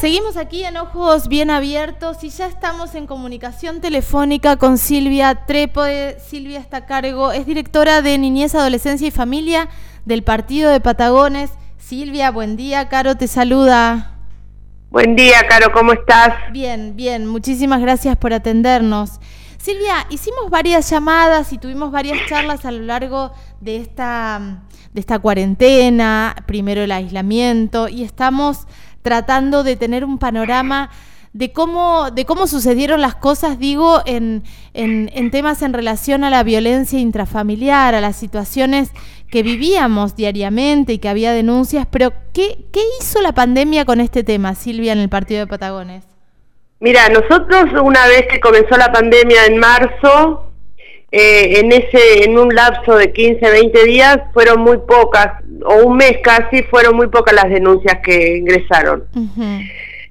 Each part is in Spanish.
Seguimos aquí en Ojos Bien Abiertos y ya estamos en comunicación telefónica con Silvia Trépoe. Silvia está a cargo, es directora de Niñez, Adolescencia y Familia del Partido de Patagones. Silvia, buen día. Caro te saluda. Buen día, Caro, ¿cómo estás? Bien, bien. Muchísimas gracias por atendernos. Silvia, hicimos varias llamadas y tuvimos varias charlas a lo largo de esta, de esta cuarentena, primero el aislamiento, y estamos tratando de tener un panorama de cómo, de cómo sucedieron las cosas, digo, en, en, temas en relación a la violencia intrafamiliar, a las situaciones que vivíamos diariamente y que había denuncias, pero ¿qué, qué hizo la pandemia con este tema, Silvia, en el Partido de Patagones? Mira, nosotros una vez que comenzó la pandemia en marzo, eh, en ese en un lapso de 15, 20 días fueron muy pocas, o un mes casi, fueron muy pocas las denuncias que ingresaron.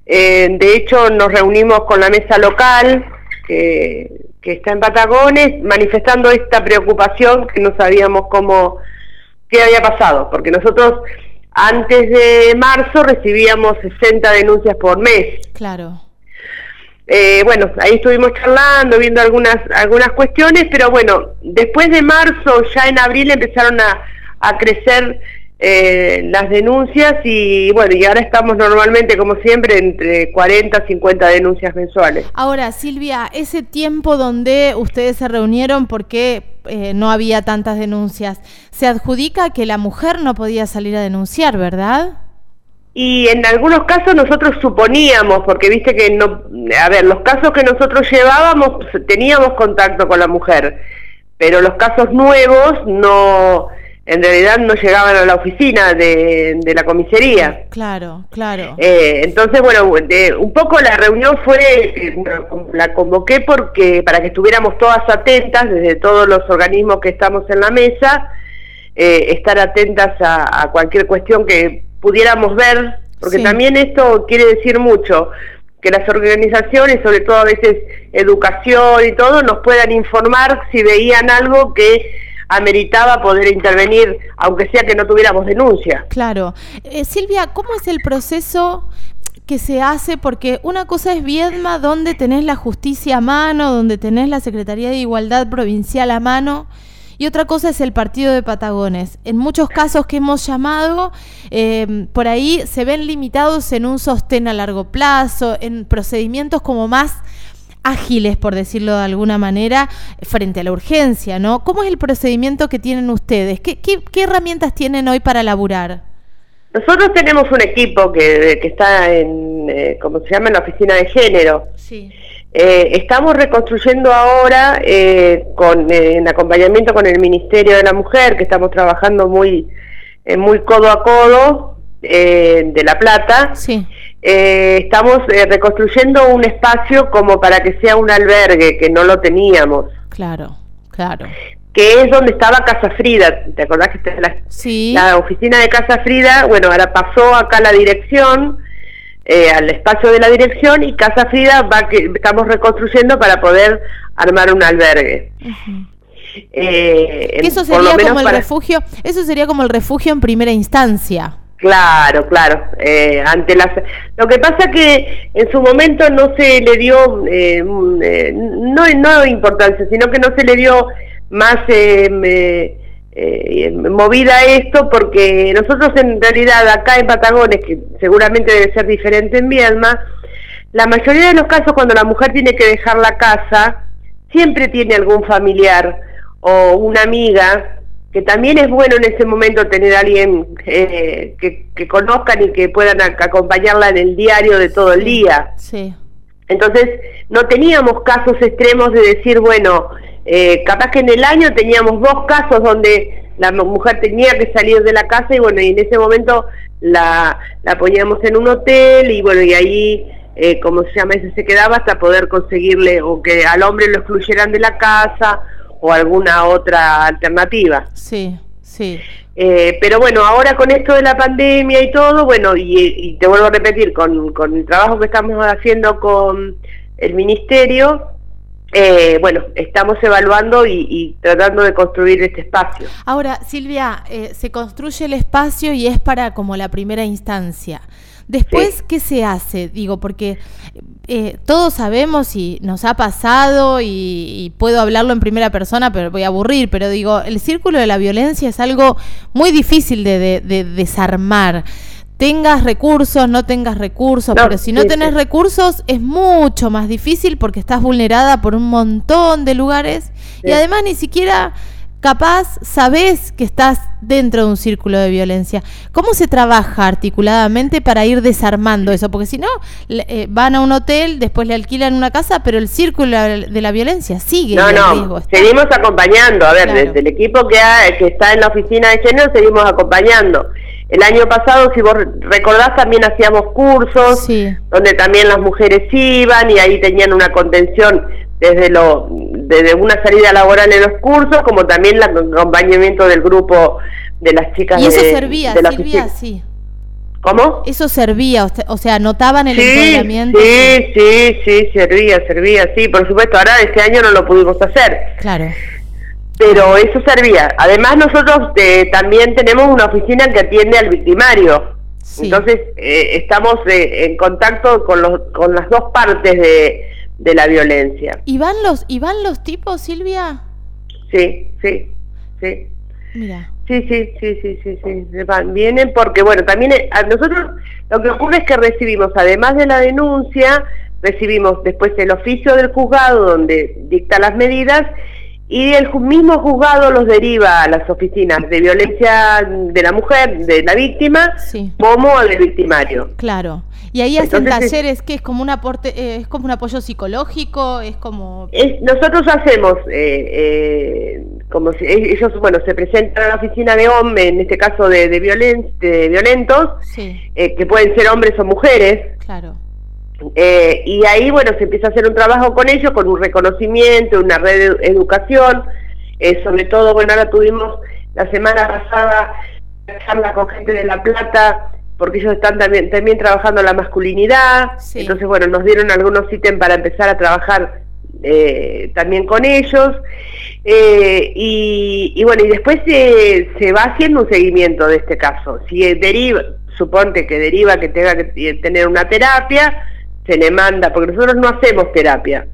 Eh, de hecho, nos reunimos con la mesa local, que, que está en Patagones, manifestando esta preocupación que no sabíamos cómo, qué había pasado, porque nosotros antes de marzo recibíamos 60 denuncias por mes. Claro. Eh, bueno, ahí estuvimos charlando, viendo algunas, algunas cuestiones, pero bueno, después de marzo, ya en abril empezaron a, a crecer eh, las denuncias y bueno, y ahora estamos normalmente, como siempre, entre 40 y 50 denuncias mensuales. Ahora, Silvia, ese tiempo donde ustedes se reunieron, porque eh, no había tantas denuncias? Se adjudica que la mujer no podía salir a denunciar, ¿verdad? Y en algunos casos nosotros suponíamos, porque viste que no, a ver, los casos que nosotros llevábamos teníamos contacto con la mujer, pero los casos nuevos no, en realidad no llegaban a la oficina de, la comisaría. Claro, claro. Eh, entonces, bueno, un poco la reunión fue, la convoqué porque para que estuviéramos todas atentas, desde todos los organismos que estamos en la mesa, eh, estar atentas a cualquier cuestión que pudiéramos ver, porque también esto quiere decir mucho, que las organizaciones, sobre todo a veces educación y todo, nos puedan informar si veían algo que ameritaba poder intervenir, aunque sea que no tuviéramos denuncia. Claro. Eh, Silvia, ¿cómo es el proceso que se hace? Porque una cosa es Viedma, donde tenés la justicia a mano, donde tenés la Secretaría de Igualdad Provincial a mano, y otra cosa es el partido de Patagones. En muchos casos que hemos llamado, em, por ahí se ven limitados en un sostén a largo plazo, en procedimientos como más ágiles, por decirlo de alguna manera, frente a la urgencia, ¿no? ¿Cómo es el procedimiento que tienen ustedes? ¿Qué, qué, herramientas tienen hoy para laburar? Nosotros tenemos un equipo que, que está en, eh, como se llama, en la oficina de género. Sí. Eh, estamos reconstruyendo ahora, eh, con, eh, en acompañamiento con el Ministerio de la Mujer, que estamos trabajando muy, muy codo a codo, de La Plata. Sí. estamos reconstruyendo un espacio como para que sea un albergue, que no lo teníamos. Claro, claro. Que es donde estaba Casa Frida. ¿Te acordás que la, sí. la oficina de Casa Frida? Bueno, ahora pasó acá la dirección eh, al espacio de la dirección y Casa Frida va que estamos reconstruyendo para poder armar un albergue. Eh, eso sería como el refugio, eso sería como el refugio en primera instancia. Claro, claro. Eh, ante las, lo que pasa que en su momento no se le dio, eh, no, no importancia, sino que no se le dio más eh, movida esto porque nosotros en realidad acá en Patagones, que seguramente debe ser diferente en Viedma, la mayoría de los casos cuando la mujer tiene que dejar la casa, siempre tiene algún familiar o una amiga, que también es bueno en ese momento tener a alguien eh, que, conozcan y que puedan acompañarla en el diario de todo el día. Sí. Entonces, no teníamos casos extremos de decir, bueno, eh, capaz que en el año teníamos dos casos donde la mujer tenía que salir de la casa y bueno, y en ese momento la, la poníamos en un hotel y bueno, y ahí, eh, como se llama, ese se quedaba hasta poder conseguirle o que al hombre lo excluyeran de la casa o alguna otra alternativa. Sí, sí. Eh, pero bueno, ahora con esto de la pandemia y todo, bueno, y, y te vuelvo a repetir, con, con el trabajo que estamos haciendo con el ministerio, eh, bueno, estamos evaluando y, tratando de construir este espacio. Ahora, Silvia, eh, se construye el espacio y es para como la primera instancia. Después, ¿qué se hace? Digo, porque eh, todos sabemos y nos ha pasado y, puedo hablarlo en primera persona, pero voy a aburrir, pero digo, el círculo de la violencia es algo muy difícil de, desarmar tengas recursos, no tengas recursos, pero si no tenés recursos es mucho más difícil porque estás vulnerada por un montón de lugares y además ni siquiera capaz sabes que estás dentro de un círculo de violencia. ¿Cómo se trabaja articuladamente para ir desarmando eso? Porque si no, eh, van a un hotel, después le alquilan una casa, pero el círculo de la violencia sigue. No, no, seguimos acompañando. A ver, desde el equipo que, que está en la oficina de género, seguimos acompañando. El año pasado, si vos recordás, también hacíamos cursos donde también las mujeres iban y ahí tenían una contención desde lo desde una salida laboral en los cursos como también el acompañamiento del grupo de las chicas y eso servía Silvia sí ¿Cómo? Eso servía, o sea, notaban el sí, Sí, sí, sí, servía, servía, sí, por supuesto. Ahora este año no lo pudimos hacer. Claro. Pero eso servía. Además nosotros eh, también tenemos una oficina que atiende al victimario. Entonces eh, estamos eh, en contacto con, los, con las dos partes de, de la violencia. ¿Y van los, ¿Y van los tipos, Silvia? Sí, sí, sí. Mira. Sí, sí, sí, sí, sí, sí, van, vienen porque, bueno, también eh, a nosotros lo que ocurre es que recibimos, además de la denuncia, recibimos después el oficio del juzgado donde dicta las medidas y el mismo juzgado los deriva a las oficinas de violencia de la mujer, de la víctima, como al victimario. Claro. Y ahí hacen talleres que es como un aporte, eh, es como un apoyo psicológico, es como. nosotros hacemos, eh, eh, como si ellos, bueno, se presentan a la oficina de hombres, en este caso de, de, violentos, que pueden ser hombres o mujeres. Claro. Y ahí, bueno, se empieza a hacer un trabajo con ellos, con un reconocimiento, una red de educación. sobre todo, bueno, ahora tuvimos la semana pasada charla con gente de La Plata porque ellos están también, también trabajando la masculinidad, entonces bueno, nos dieron algunos ítems para empezar a trabajar eh, también con ellos, eh, y, bueno, y después se, se va haciendo un seguimiento de este caso, si deriva, suponte que deriva que tenga que tener una terapia, se le manda, porque nosotros no hacemos terapia.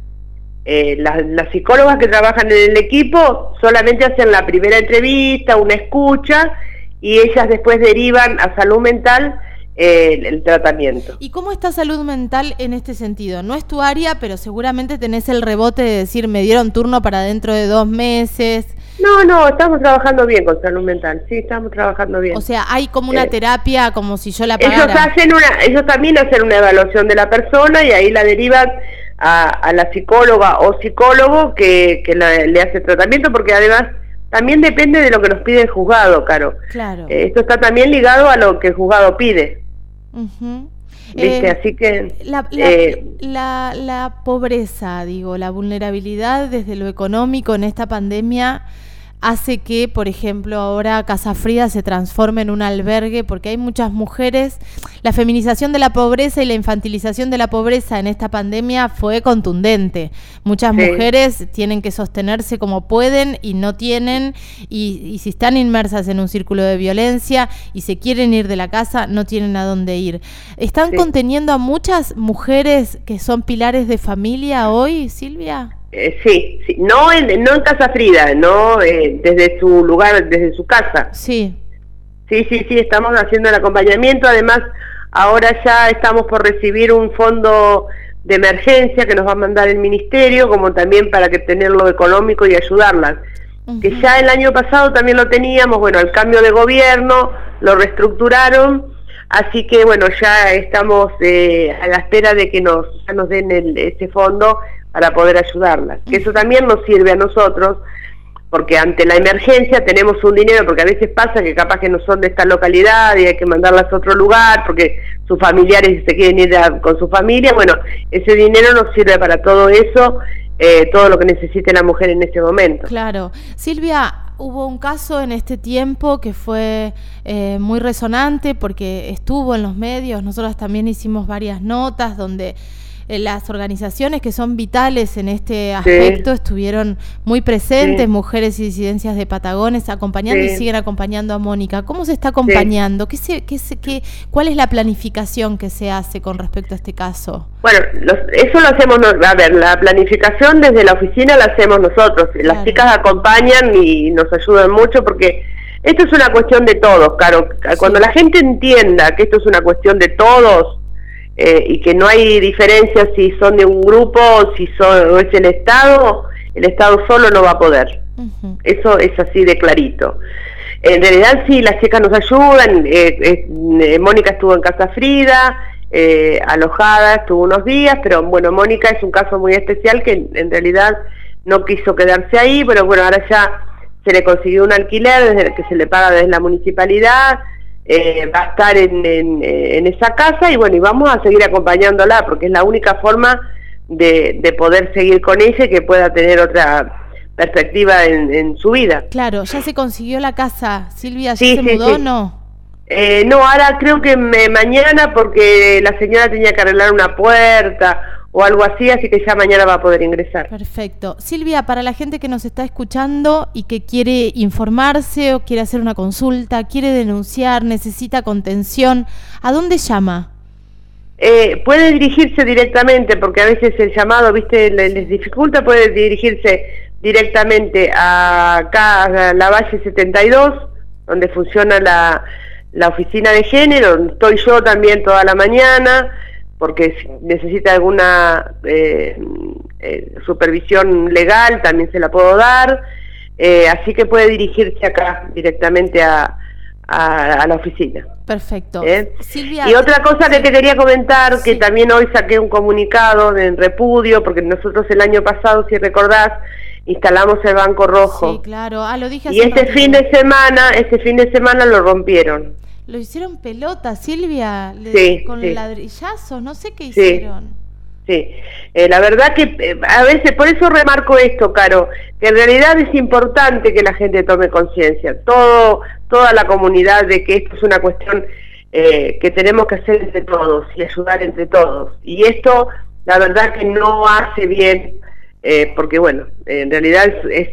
Eh, las, las psicólogas que trabajan en el equipo solamente hacen la primera entrevista, una escucha, y ellas después derivan a salud mental el, tratamiento. ¿Y cómo está salud mental en este sentido? No es tu área, pero seguramente tenés el rebote de decir, me dieron turno para dentro de dos meses. No, no, estamos trabajando bien con salud mental, sí, estamos trabajando bien. O sea, hay como una eh, terapia, como si yo la pagara. Ellos, hacen una, ellos también hacen una evaluación de la persona y ahí la derivan a, la psicóloga o psicólogo que, que le hace tratamiento, porque además también depende de lo que nos pide el juzgado, Caro. Claro. Eh, esto está también ligado a lo que el juzgado pide. ¿Viste? Eh, Así que... Eh, la, la, pobreza, digo, la vulnerabilidad desde lo económico en esta pandemia hace que, por ejemplo, ahora Casa Frida se transforme en un albergue porque hay muchas mujeres. La feminización de la pobreza y la infantilización de la pobreza en esta pandemia fue contundente. Muchas mujeres tienen que sostenerse como pueden y no tienen, y, si están inmersas en un círculo de violencia y se quieren ir de la casa, no tienen a dónde ir. ¿Están conteniendo a muchas mujeres que son pilares de familia hoy, Silvia? Eh, sí, sí, no en, no en Casa Frida, no eh, desde su lugar, desde su casa. Sí. Sí, sí, sí, estamos haciendo el acompañamiento. Además, ahora ya estamos por recibir un fondo de emergencia que nos va a mandar el ministerio, como también para que tenerlo económico y ayudarlas. Que ya el año pasado también lo teníamos, bueno, el cambio de gobierno lo reestructuraron, así que bueno, ya estamos eh, a la espera de que nos, ya nos den el, ese fondo para poder ayudarlas. Que eso también nos sirve a nosotros, porque ante la emergencia tenemos un dinero, porque a veces pasa que capaz que no son de esta localidad y hay que mandarlas a otro lugar, porque sus familiares se quieren ir con su familia, bueno, ese dinero nos sirve para todo eso, eh, todo lo que necesite la mujer en este momento. Claro. Silvia, hubo un caso en este tiempo que fue eh, muy resonante porque estuvo en los medios, nosotros también hicimos varias notas donde las organizaciones que son vitales en este aspecto estuvieron muy presentes, mujeres y disidencias de Patagones, acompañando y siguen acompañando a Mónica. ¿Cómo se está acompañando? ¿Qué se, qué se, qué, ¿Cuál es la planificación que se hace con respecto a este caso? Bueno, eso lo hacemos, a ver, la planificación desde la oficina la hacemos nosotros. Las chicas acompañan y nos ayudan mucho porque esto es una cuestión de todos, claro. Cuando la gente entienda que esto es una cuestión de todos eh, y que no hay diferencia si son de un grupo o si son, es el Estado, el Estado solo no va a poder. Eso es así de clarito. En realidad sí, las chicas nos ayudan. Eh, eh, Mónica estuvo en Casa Frida, eh, alojada, estuvo unos días, pero bueno, Mónica es un caso muy especial que en, realidad no quiso quedarse ahí, pero bueno, ahora ya se le consiguió un alquiler desde que se le paga desde la municipalidad, eh, va a estar en, en, esa casa y bueno, y vamos a seguir acompañándola porque es la única forma de, de poder seguir con ella y que pueda tener otra perspectiva en, su vida. Claro, ya se consiguió la casa, Silvia, ¿ya se mudó o no? Eh, no, ahora creo que me, mañana porque la señora tenía que arreglar una puerta o algo así, así que ya mañana va a poder ingresar. Perfecto. Silvia, para la gente que nos está escuchando y que quiere informarse o quiere hacer una consulta, quiere denunciar, necesita contención, ¿a dónde llama? Eh, puede dirigirse directamente, porque a veces el llamado, viste, les dificulta, puede dirigirse directamente a acá, a la Valle 72, donde funciona la, la oficina de género, estoy yo también toda la mañana, porque si necesita alguna eh, eh, supervisión legal también se la puedo dar, eh, así que puede dirigirse acá directamente a, a, la oficina. Perfecto. y otra cosa que te quería comentar, que también hoy saqué un comunicado en repudio, porque nosotros el año pasado, si recordás, instalamos el Banco Rojo. Sí, claro. Ah, lo dije y este fin de semana, este fin de semana lo rompieron. Lo hicieron pelota, Silvia, con ladrillazos, no sé qué hicieron. Sí, eh, la verdad que eh, a veces, por eso remarco esto, Caro, que en realidad es importante que la gente tome conciencia, todo, toda la comunidad de que esto es una cuestión eh, que tenemos que hacer entre todos y ayudar entre todos. Y esto, la verdad que no hace bien, porque bueno, en realidad es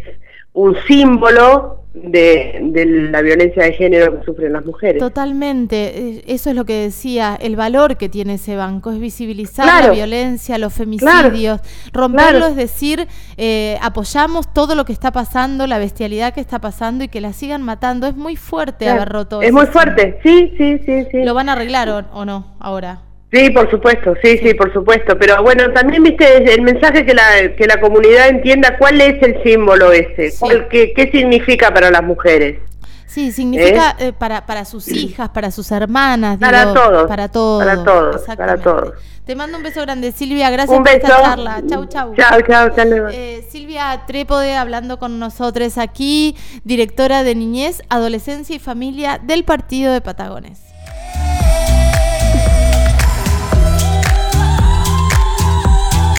un símbolo de, la violencia de género que sufren las mujeres. Totalmente, eh, eso es lo que decía, el valor que tiene ese banco, es visibilizar la violencia, los femicidios, romperlo es decir, eh, apoyamos todo lo que está pasando, la bestialidad que está pasando y que la sigan matando, es muy fuerte haber roto. Es muy fuerte, sí, sí, sí, sí. ¿Lo van a arreglar o no ahora? Sí, por supuesto, sí, sí, por supuesto. Pero bueno, también viste el mensaje que la, que la comunidad entienda cuál es el símbolo ese, qué, qué, significa para las mujeres. Sí, significa ¿Eh? Eh, para, para sus hijas, para sus hermanas. Para todos. Para todos. Para todos. Para todos. Te mando un beso grande, Silvia. Gracias por esta charla. Chau, chau. Chau, chau. Eh, Silvia Trépode hablando con nosotros aquí, directora de Niñez, Adolescencia y Familia del Partido de Patagones.